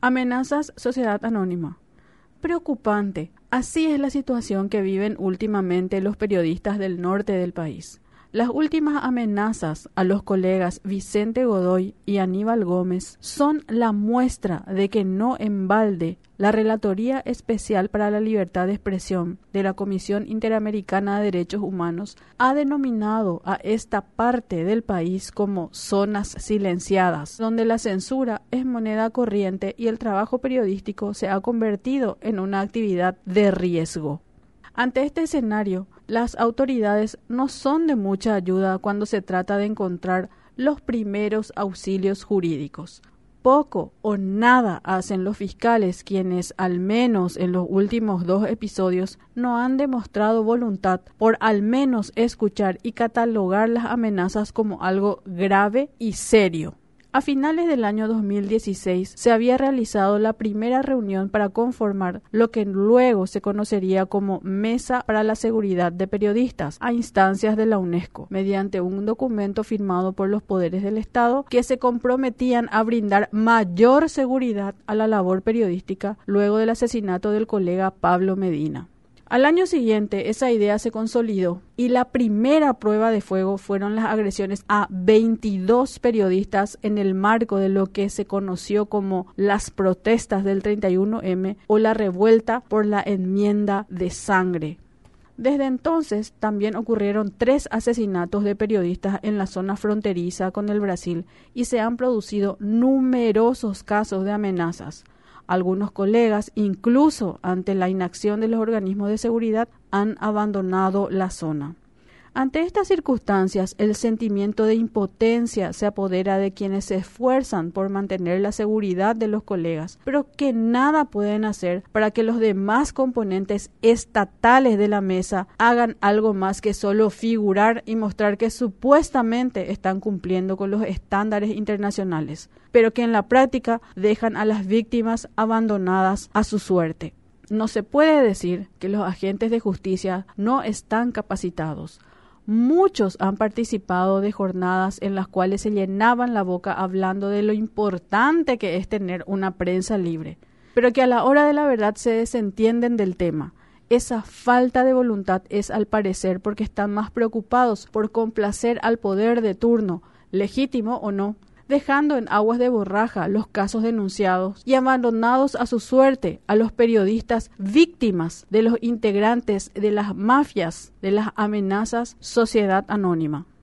Amenazas Sociedad Anónima. Preocupante. Así es la situación que viven últimamente los periodistas del norte del país. Las últimas amenazas a los colegas Vicente Godoy y Aníbal Gómez son la muestra de que no en balde la Relatoría Especial para la Libertad de Expresión de la Comisión Interamericana de Derechos Humanos ha denominado a esta parte del país como zonas silenciadas, donde la censura es moneda corriente y el trabajo periodístico se ha convertido en una actividad de riesgo. Ante este escenario, las autoridades no son de mucha ayuda cuando se trata de encontrar los primeros auxilios jurídicos. Poco o nada hacen los fiscales quienes, al menos en los últimos dos episodios, no han demostrado voluntad por al menos escuchar y catalogar las amenazas como algo grave y serio. A finales del año 2016 se había realizado la primera reunión para conformar lo que luego se conocería como Mesa para la Seguridad de Periodistas a instancias de la UNESCO, mediante un documento firmado por los poderes del Estado que se comprometían a brindar mayor seguridad a la labor periodística luego del asesinato del colega Pablo Medina. Al año siguiente, esa idea se consolidó y la primera prueba de fuego fueron las agresiones a 22 periodistas en el marco de lo que se conoció como las protestas del 31M o la revuelta por la enmienda de sangre. Desde entonces también ocurrieron tres asesinatos de periodistas en la zona fronteriza con el Brasil y se han producido numerosos casos de amenazas. Algunos colegas, incluso ante la inacción de los organismos de seguridad, han abandonado la zona. Ante estas circunstancias, el sentimiento de impotencia se apodera de quienes se esfuerzan por mantener la seguridad de los colegas, pero que nada pueden hacer para que los demás componentes estatales de la mesa hagan algo más que solo figurar y mostrar que supuestamente están cumpliendo con los estándares internacionales, pero que en la práctica dejan a las víctimas abandonadas a su suerte. No se puede decir que los agentes de justicia no están capacitados. Muchos han participado de jornadas en las cuales se llenaban la boca hablando de lo importante que es tener una prensa libre, pero que a la hora de la verdad se desentienden del tema. Esa falta de voluntad es al parecer porque están más preocupados por complacer al poder de turno, legítimo o no, dejando en aguas de borraja los casos denunciados y abandonados a su suerte a los periodistas víctimas de los integrantes de las mafias de las amenazas Sociedad Anónima.